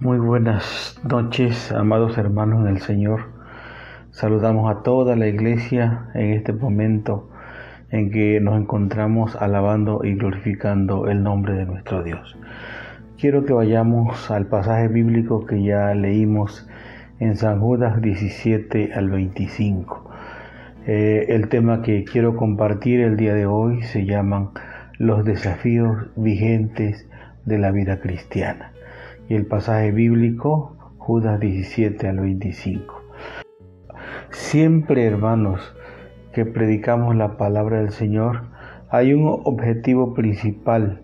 Muy buenas noches, amados hermanos en el Señor. Saludamos a toda la iglesia en este momento en que nos encontramos alabando y glorificando el nombre de nuestro Dios. Quiero que vayamos al pasaje bíblico que ya leímos en San Judas 17 al 25. Eh, el tema que quiero compartir el día de hoy se llaman los desafíos vigentes de la vida cristiana. Y el pasaje bíblico, Judas 17 al 25. Siempre, hermanos, que predicamos la palabra del Señor, hay un objetivo principal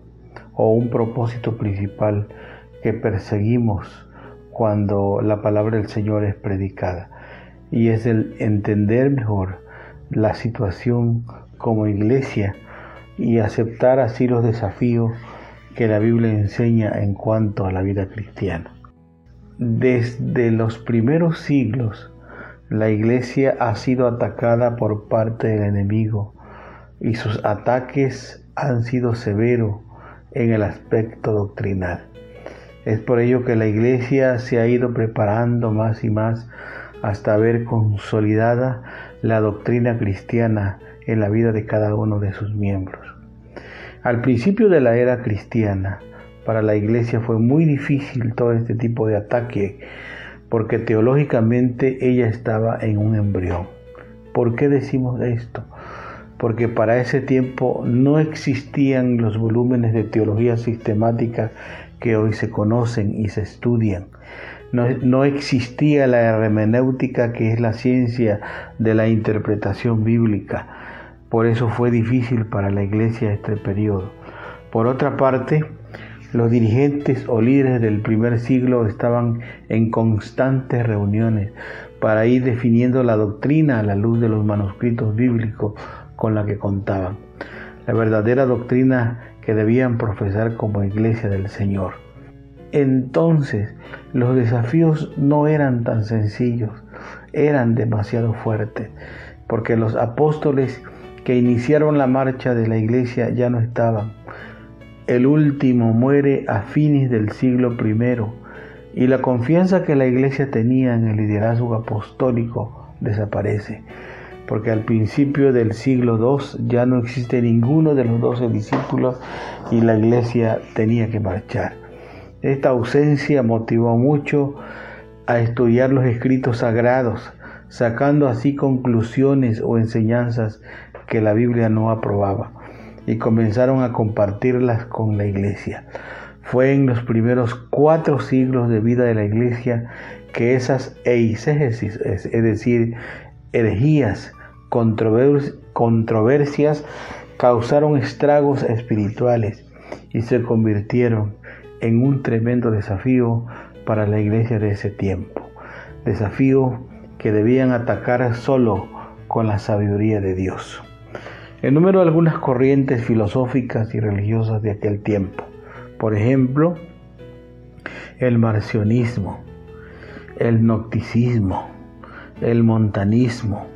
o un propósito principal que perseguimos cuando la palabra del Señor es predicada. Y es el entender mejor la situación como iglesia y aceptar así los desafíos que la Biblia enseña en cuanto a la vida cristiana. Desde los primeros siglos, la iglesia ha sido atacada por parte del enemigo y sus ataques han sido severos en el aspecto doctrinal. Es por ello que la iglesia se ha ido preparando más y más hasta ver consolidada la doctrina cristiana en la vida de cada uno de sus miembros. Al principio de la era cristiana, para la iglesia fue muy difícil todo este tipo de ataque, porque teológicamente ella estaba en un embrión. ¿Por qué decimos esto? Porque para ese tiempo no existían los volúmenes de teología sistemática que hoy se conocen y se estudian. No, existía la hermenéutica que es la ciencia de la interpretación bíblica. Por eso fue difícil para la iglesia este periodo. Por otra parte, los dirigentes o líderes del primer siglo estaban en constantes reuniones para ir definiendo la doctrina a la luz de los manuscritos bíblicos con la que contaban. La verdadera doctrina que debían profesar como iglesia del Señor. Entonces los desafíos no eran tan sencillos, eran demasiado fuertes, porque los apóstoles que iniciaron la marcha de la iglesia ya no estaban. El último muere a fines del siglo I y la confianza que la iglesia tenía en el liderazgo apostólico desaparece, porque al principio del siglo II ya no existe ninguno de los doce discípulos y la iglesia tenía que marchar. Esta ausencia motivó mucho a estudiar los escritos sagrados, sacando así conclusiones o enseñanzas que la Biblia no aprobaba, y comenzaron a compartirlas con la iglesia. Fue en los primeros cuatro siglos de vida de la iglesia que esas eisegesis, es decir, herejías, controversias, causaron estragos espirituales y se convirtieron en un tremendo desafío para la iglesia de ese tiempo. Desafío que debían atacar solo con la sabiduría de Dios. Enumero algunas corrientes filosóficas y religiosas de aquel tiempo. Por ejemplo, el marcionismo, el nocticismo, el montanismo,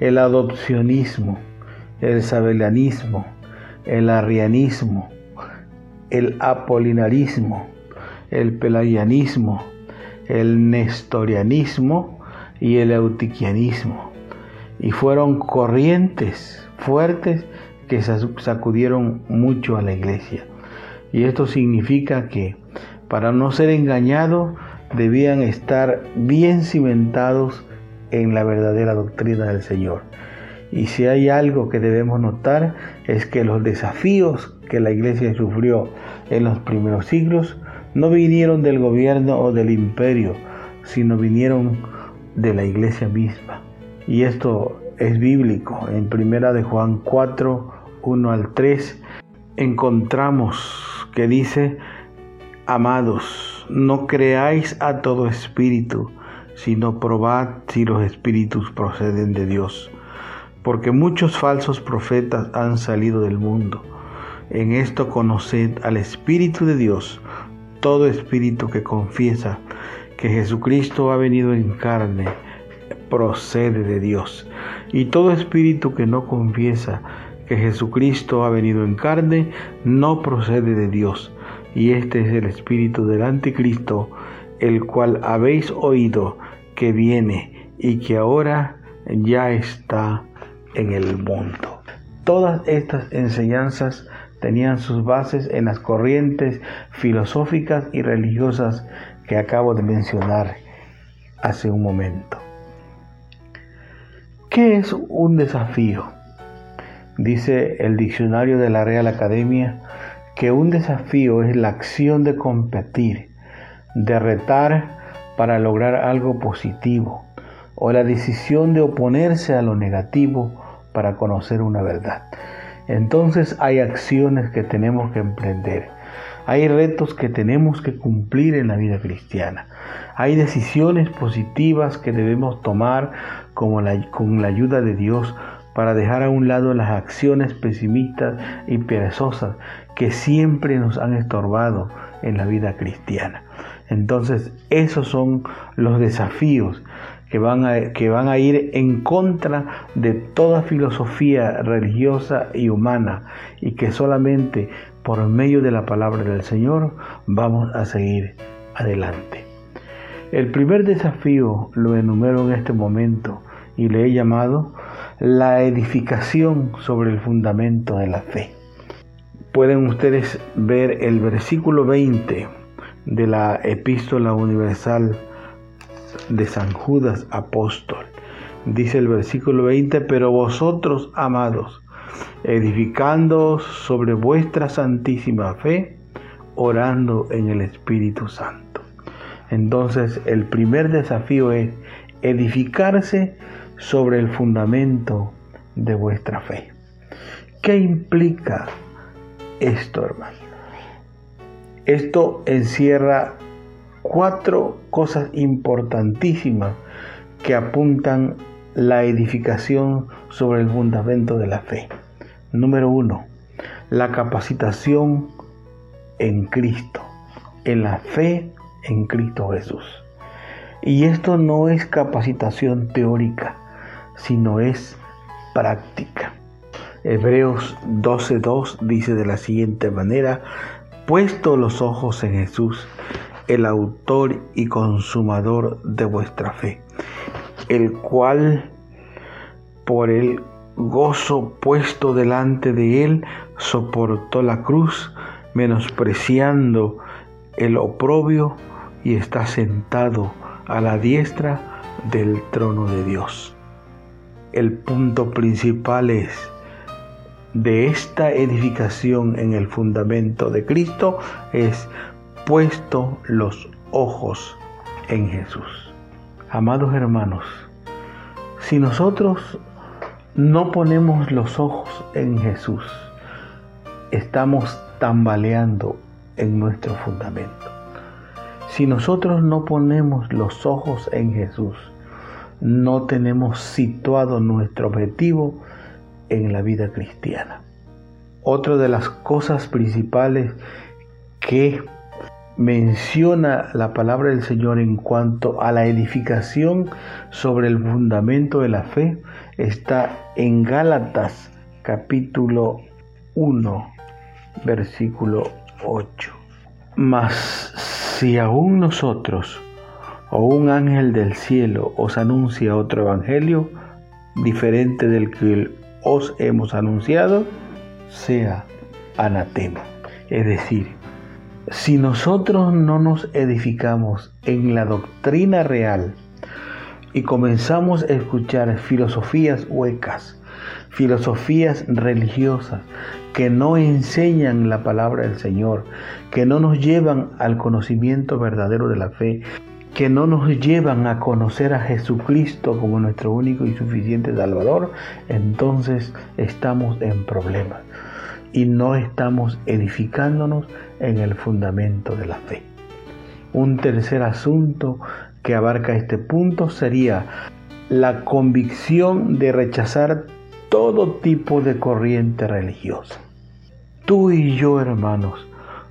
el adopcionismo, el sabelianismo, el arrianismo, el apolinarismo, el pelagianismo, el nestorianismo y el eutiquianismo. Y fueron corrientes fuertes que sacudieron mucho a la iglesia. Y esto significa que para no ser engañados debían estar bien cimentados en la verdadera doctrina del Señor. Y si hay algo que debemos notar es que los desafíos que la iglesia sufrió en los primeros siglos no vinieron del gobierno o del imperio, sino vinieron de la iglesia misma. Y esto es bíblico. En primera de Juan 4, 1 al 3, encontramos que dice, amados, no creáis a todo espíritu, sino probad si los espíritus proceden de Dios, porque muchos falsos profetas han salido del mundo en esto conoced al Espíritu de Dios, todo espíritu que confiesa que Jesucristo ha venido en carne, procede de Dios. Y todo espíritu que no confiesa que Jesucristo ha venido en carne, no procede de Dios. Y este es el espíritu del anticristo, el cual habéis oído que viene y que ahora ya está en el mundo. Todas estas enseñanzas tenían sus bases en las corrientes filosóficas y religiosas que acabo de mencionar hace un momento. ¿Qué es un desafío? Dice el diccionario de la Real Academia que un desafío es la acción de competir, de retar para lograr algo positivo, o la decisión de oponerse a lo negativo para conocer una verdad. Entonces hay acciones que tenemos que emprender. Hay retos que tenemos que cumplir en la vida cristiana. Hay decisiones positivas que debemos tomar como con la ayuda de Dios para dejar a un lado las acciones pesimistas y perezosas que siempre nos han estorbado en la vida cristiana. Entonces, esos son los desafíos que van, a, que van a ir en contra de toda filosofía religiosa y humana y que solamente por medio de la palabra del Señor vamos a seguir adelante. El primer desafío lo enumero en este momento y le he llamado la edificación sobre el fundamento de la fe. Pueden ustedes ver el versículo 20 de la epístola universal de San Judas apóstol. Dice el versículo 20, pero vosotros, amados, edificando sobre vuestra santísima fe, orando en el Espíritu Santo. Entonces el primer desafío es edificarse sobre el fundamento de vuestra fe. ¿Qué implica esto, hermano? Esto encierra cuatro cosas importantísimas que apuntan la edificación sobre el fundamento de la fe. Número uno, la capacitación en Cristo, en la fe en Cristo Jesús. Y esto no es capacitación teórica, sino es práctica. Hebreos 12.2 dice de la siguiente manera, puesto los ojos en Jesús, el autor y consumador de vuestra fe, el cual por el gozo puesto delante de él soportó la cruz, menospreciando el oprobio y está sentado a la diestra del trono de Dios. El punto principal es de esta edificación en el fundamento de Cristo es puesto los ojos en Jesús. Amados hermanos, si nosotros no ponemos los ojos en Jesús, estamos tambaleando en nuestro fundamento. Si nosotros no ponemos los ojos en Jesús, no tenemos situado nuestro objetivo en la vida cristiana. Otra de las cosas principales que menciona la palabra del Señor en cuanto a la edificación sobre el fundamento de la fe está en Gálatas capítulo 1 versículo 8. Mas si aún nosotros o un ángel del cielo os anuncia otro evangelio diferente del que os hemos anunciado, sea anatema. Es decir, si nosotros no nos edificamos en la doctrina real y comenzamos a escuchar filosofías huecas, filosofías religiosas que no enseñan la palabra del Señor, que no nos llevan al conocimiento verdadero de la fe, que no nos llevan a conocer a Jesucristo como nuestro único y suficiente Salvador, entonces estamos en problemas y no estamos edificándonos en el fundamento de la fe. Un tercer asunto que abarca este punto sería la convicción de rechazar todo tipo de corriente religiosa. Tú y yo, hermanos,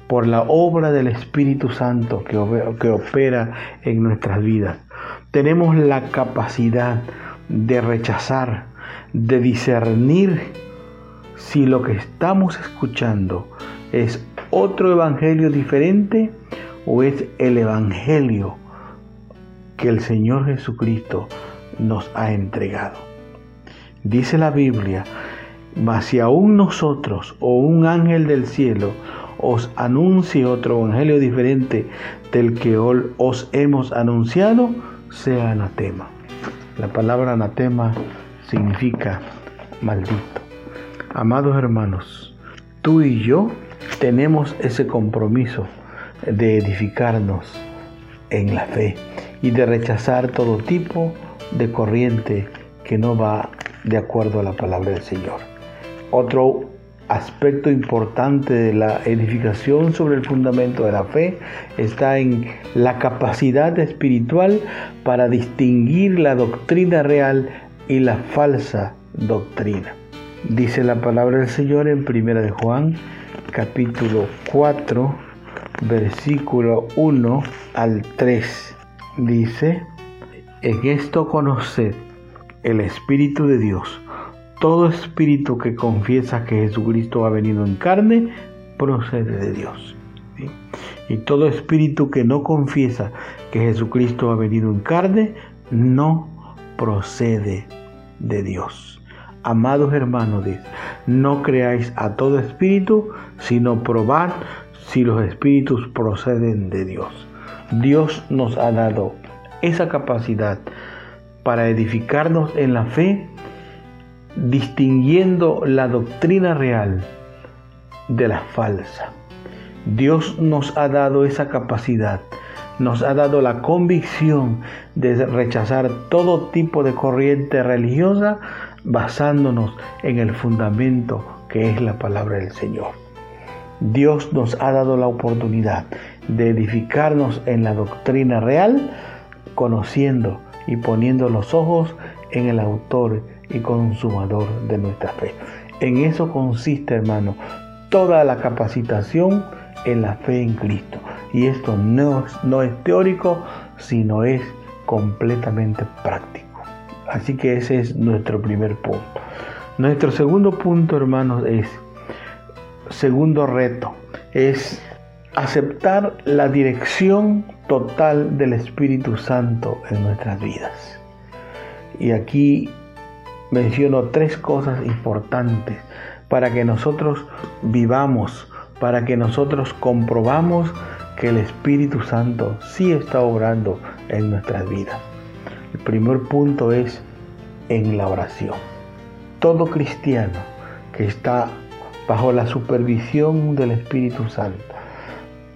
por la obra del Espíritu Santo que, opera en nuestras vidas, tenemos la capacidad de rechazar, de discernir si lo que estamos escuchando es otro evangelio diferente o es el evangelio que el Señor Jesucristo nos ha entregado. Dice la Biblia, mas si aún nosotros o un ángel del cielo os anuncie otro evangelio diferente del que os hemos anunciado, sea anatema. La palabra anatema significa maldito. Amados hermanos, tú y yo tenemos ese compromiso de edificarnos en la fe y de rechazar todo tipo de corriente que no va de acuerdo a la palabra del Señor. Otro aspecto importante de la edificación sobre el fundamento de la fe está en la capacidad espiritual para distinguir la doctrina real y la falsa doctrina. Dice la palabra del Señor en 1 de Juan, capítulo 4, versículo 1 al 3. Dice, en esto conoced el Espíritu de Dios todo espíritu que confiesa que Jesucristo ha venido en carne procede de Dios. Y todo espíritu que no confiesa que Jesucristo ha venido en carne no procede de Dios. Amados hermanos, no creáis a todo espíritu, sino probad si los espíritus proceden de Dios. Dios nos ha dado esa capacidad para edificarnos en la fe distinguiendo la doctrina real de la falsa. Dios nos ha dado esa capacidad, nos ha dado la convicción de rechazar todo tipo de corriente religiosa basándonos en el fundamento que es la palabra del Señor. Dios nos ha dado la oportunidad de edificarnos en la doctrina real, conociendo y poniendo los ojos en el autor y consumador de nuestra fe. En eso consiste, hermano, toda la capacitación en la fe en Cristo. Y esto no, no es teórico, sino es completamente práctico. Así que ese es nuestro primer punto. Nuestro segundo punto, hermanos, es, segundo reto, es aceptar la dirección total del Espíritu Santo en nuestras vidas. Y aquí menciono tres cosas importantes para que nosotros vivamos, para que nosotros comprobamos que el Espíritu Santo sí está obrando en nuestras vidas. El primer punto es en la oración. Todo cristiano que está bajo la supervisión del Espíritu Santo,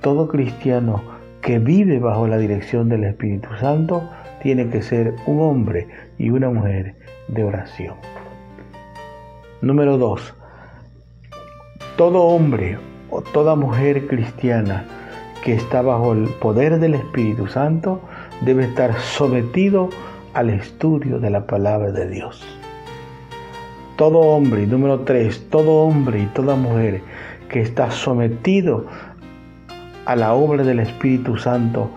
todo cristiano que vive bajo la dirección del Espíritu Santo, tiene que ser un hombre y una mujer de oración. Número 2. Todo hombre o toda mujer cristiana que está bajo el poder del Espíritu Santo debe estar sometido al estudio de la palabra de Dios. Todo hombre, número 3, todo hombre y toda mujer que está sometido a la obra del Espíritu Santo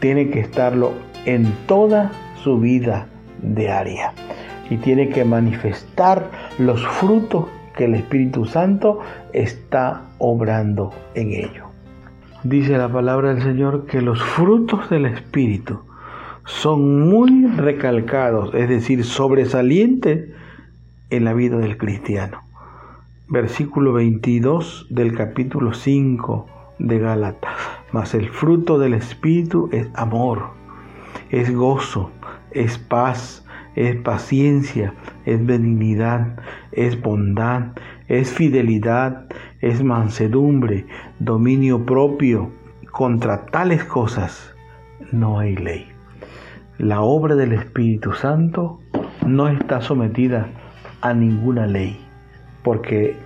tiene que estarlo en toda su vida diaria y tiene que manifestar los frutos que el Espíritu Santo está obrando en ello. Dice la palabra del Señor que los frutos del Espíritu son muy recalcados, es decir, sobresalientes en la vida del cristiano. Versículo 22 del capítulo 5 de Gálatas. Mas el fruto del Espíritu es amor, es gozo, es paz, es paciencia, es benignidad, es bondad, es fidelidad, es mansedumbre, dominio propio. Contra tales cosas no hay ley. La obra del Espíritu Santo no está sometida a ninguna ley, porque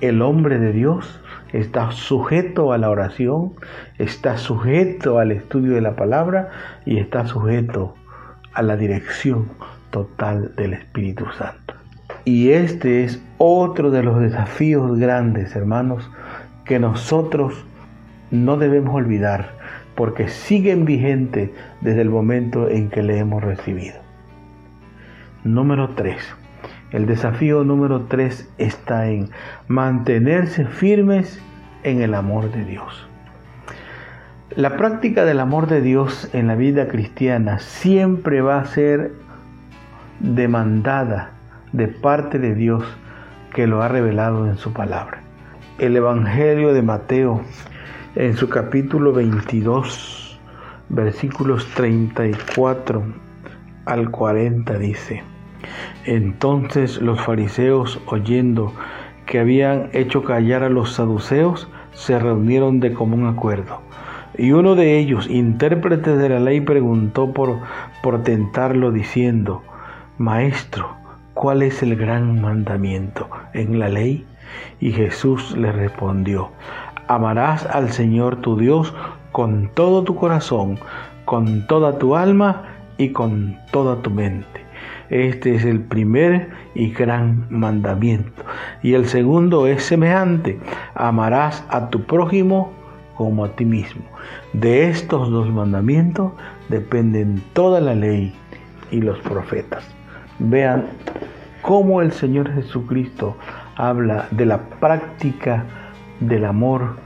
el hombre de Dios está sujeto a la oración, está sujeto al estudio de la palabra y está sujeto a la dirección total del Espíritu Santo. Y este es otro de los desafíos grandes, hermanos, que nosotros no debemos olvidar, porque siguen vigentes desde el momento en que le hemos recibido. Número 3. El desafío número 3 está en mantenerse firmes en el amor de Dios. La práctica del amor de Dios en la vida cristiana siempre va a ser demandada de parte de Dios que lo ha revelado en su palabra. El Evangelio de Mateo en su capítulo 22, versículos 34 al 40 dice, entonces los fariseos oyendo que habían hecho callar a los saduceos, se reunieron de común acuerdo. Y uno de ellos, intérprete de la ley, preguntó por, por tentarlo diciendo, Maestro, ¿cuál es el gran mandamiento en la ley? Y Jesús le respondió, amarás al Señor tu Dios con todo tu corazón, con toda tu alma y con toda tu mente. Este es el primer y gran mandamiento. Y el segundo es semejante. Amarás a tu prójimo como a ti mismo. De estos dos mandamientos dependen toda la ley y los profetas. Vean cómo el Señor Jesucristo habla de la práctica del amor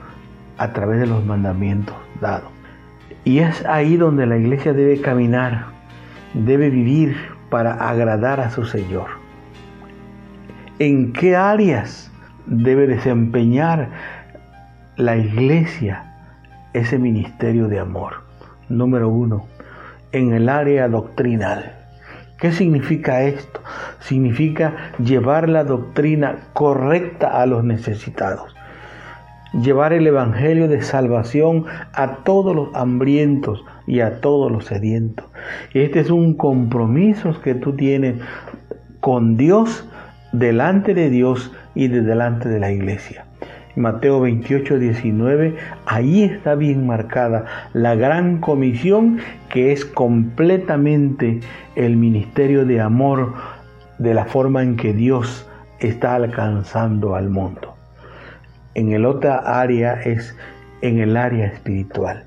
a través de los mandamientos dados. Y es ahí donde la iglesia debe caminar, debe vivir para agradar a su Señor. ¿En qué áreas debe desempeñar la iglesia ese ministerio de amor? Número uno, en el área doctrinal. ¿Qué significa esto? Significa llevar la doctrina correcta a los necesitados. Llevar el Evangelio de salvación a todos los hambrientos y a todos los sedientos. Este es un compromiso que tú tienes con Dios, delante de Dios y de delante de la iglesia. Mateo 28, 19, ahí está bien marcada la gran comisión que es completamente el ministerio de amor de la forma en que Dios está alcanzando al mundo. En el otra área es en el área espiritual.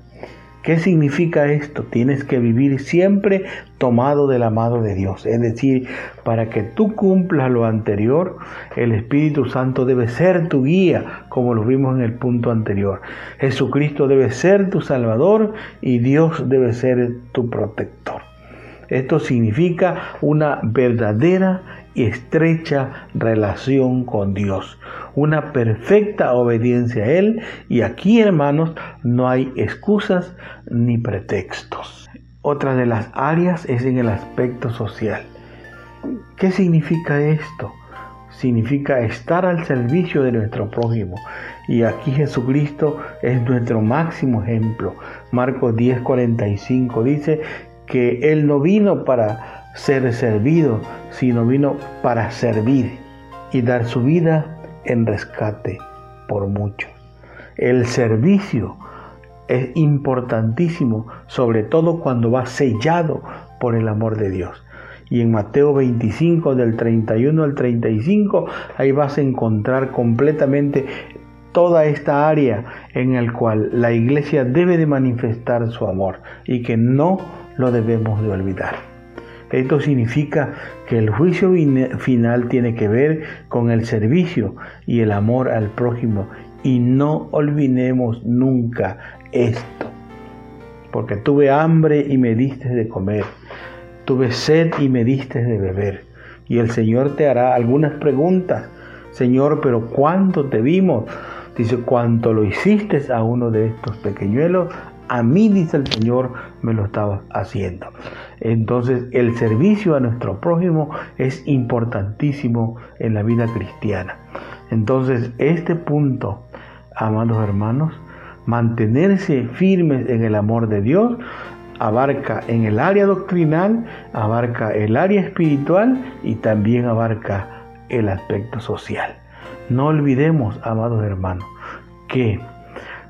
¿Qué significa esto? Tienes que vivir siempre tomado del amado de Dios. Es decir, para que tú cumplas lo anterior, el Espíritu Santo debe ser tu guía, como lo vimos en el punto anterior. Jesucristo debe ser tu Salvador y Dios debe ser tu protector. Esto significa una verdadera y estrecha relación con Dios, una perfecta obediencia a Él y aquí hermanos no hay excusas ni pretextos. Otra de las áreas es en el aspecto social. ¿Qué significa esto? Significa estar al servicio de nuestro prójimo. Y aquí Jesucristo es nuestro máximo ejemplo. Marcos 10:45 dice que Él no vino para ser servido, sino vino para servir y dar su vida en rescate por muchos. El servicio es importantísimo, sobre todo cuando va sellado por el amor de Dios. Y en Mateo 25, del 31 al 35, ahí vas a encontrar completamente toda esta área en el cual la iglesia debe de manifestar su amor y que no lo debemos de olvidar. Esto significa que el juicio final tiene que ver con el servicio y el amor al prójimo. Y no olvidemos nunca esto. Porque tuve hambre y me diste de comer. Tuve sed y me diste de beber. Y el Señor te hará algunas preguntas. Señor, pero ¿cuánto te vimos? Dice, ¿cuánto lo hiciste a uno de estos pequeñuelos? A mí, dice el Señor, me lo estaba haciendo. Entonces, el servicio a nuestro prójimo es importantísimo en la vida cristiana. Entonces, este punto, amados hermanos, mantenerse firmes en el amor de Dios, abarca en el área doctrinal, abarca el área espiritual y también abarca el aspecto social. No olvidemos, amados hermanos, que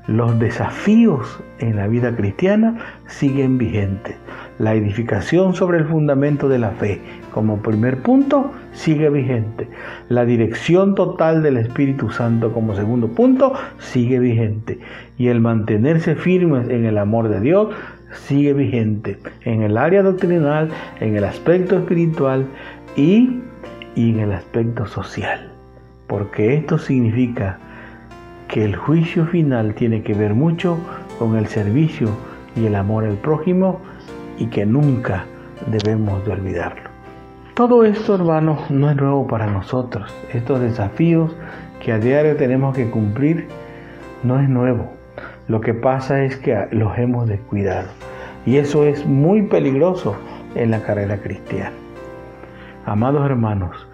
los desafíos en la vida cristiana siguen vigentes. La edificación sobre el fundamento de la fe, como primer punto, sigue vigente. La dirección total del Espíritu Santo, como segundo punto, sigue vigente. Y el mantenerse firmes en el amor de Dios sigue vigente en el área doctrinal, en el aspecto espiritual y, y en el aspecto social. Porque esto significa que el juicio final tiene que ver mucho con el servicio y el amor al prójimo y que nunca debemos de olvidarlo. Todo esto, hermanos, no es nuevo para nosotros. Estos desafíos que a diario tenemos que cumplir no es nuevo. Lo que pasa es que los hemos descuidado. Y eso es muy peligroso en la carrera cristiana. Amados hermanos,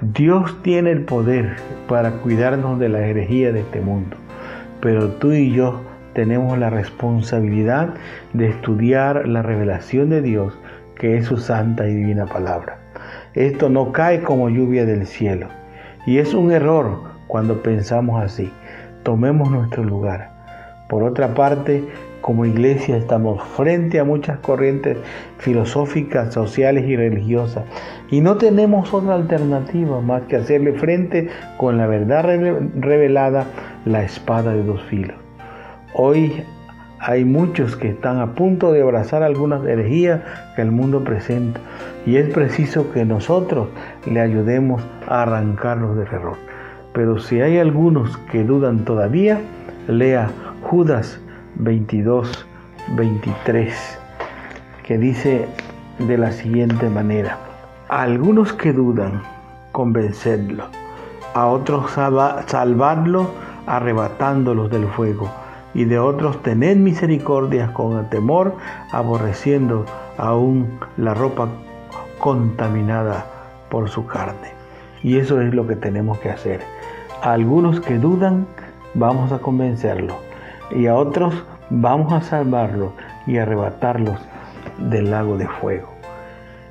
Dios tiene el poder para cuidarnos de la herejía de este mundo, pero tú y yo tenemos la responsabilidad de estudiar la revelación de Dios, que es su santa y divina palabra. Esto no cae como lluvia del cielo. Y es un error cuando pensamos así. Tomemos nuestro lugar. Por otra parte, como iglesia estamos frente a muchas corrientes filosóficas, sociales y religiosas y no tenemos otra alternativa más que hacerle frente con la verdad revelada, la espada de dos filos. Hoy hay muchos que están a punto de abrazar algunas herejías que el mundo presenta y es preciso que nosotros le ayudemos a arrancarlos del error. Pero si hay algunos que dudan todavía, lea Judas 22, 23, que dice de la siguiente manera, a algunos que dudan, convencedlo, a otros salvadlo arrebatándolos del fuego y de otros tened misericordia con el temor, aborreciendo aún la ropa contaminada por su carne. Y eso es lo que tenemos que hacer. A algunos que dudan, vamos a convencerlos. Y a otros, vamos a salvarlos y arrebatarlos del lago de fuego.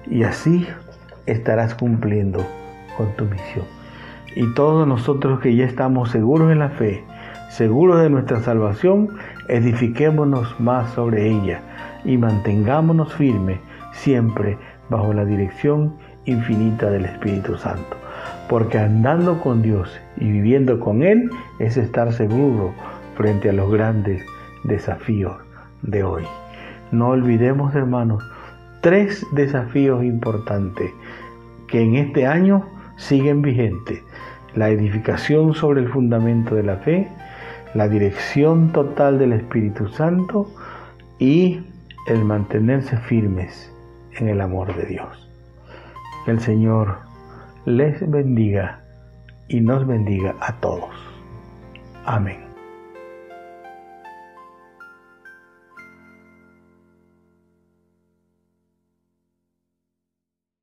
Y así estarás cumpliendo con tu misión. Y todos nosotros que ya estamos seguros en la fe, seguros de nuestra salvación, edifiquémonos más sobre ella y mantengámonos firmes siempre bajo la dirección infinita del Espíritu Santo. Porque andando con Dios y viviendo con Él es estar seguro frente a los grandes desafíos de hoy. No olvidemos, hermanos, tres desafíos importantes que en este año siguen vigentes. La edificación sobre el fundamento de la fe, la dirección total del Espíritu Santo y el mantenerse firmes en el amor de Dios. Que el Señor les bendiga y nos bendiga a todos. Amén.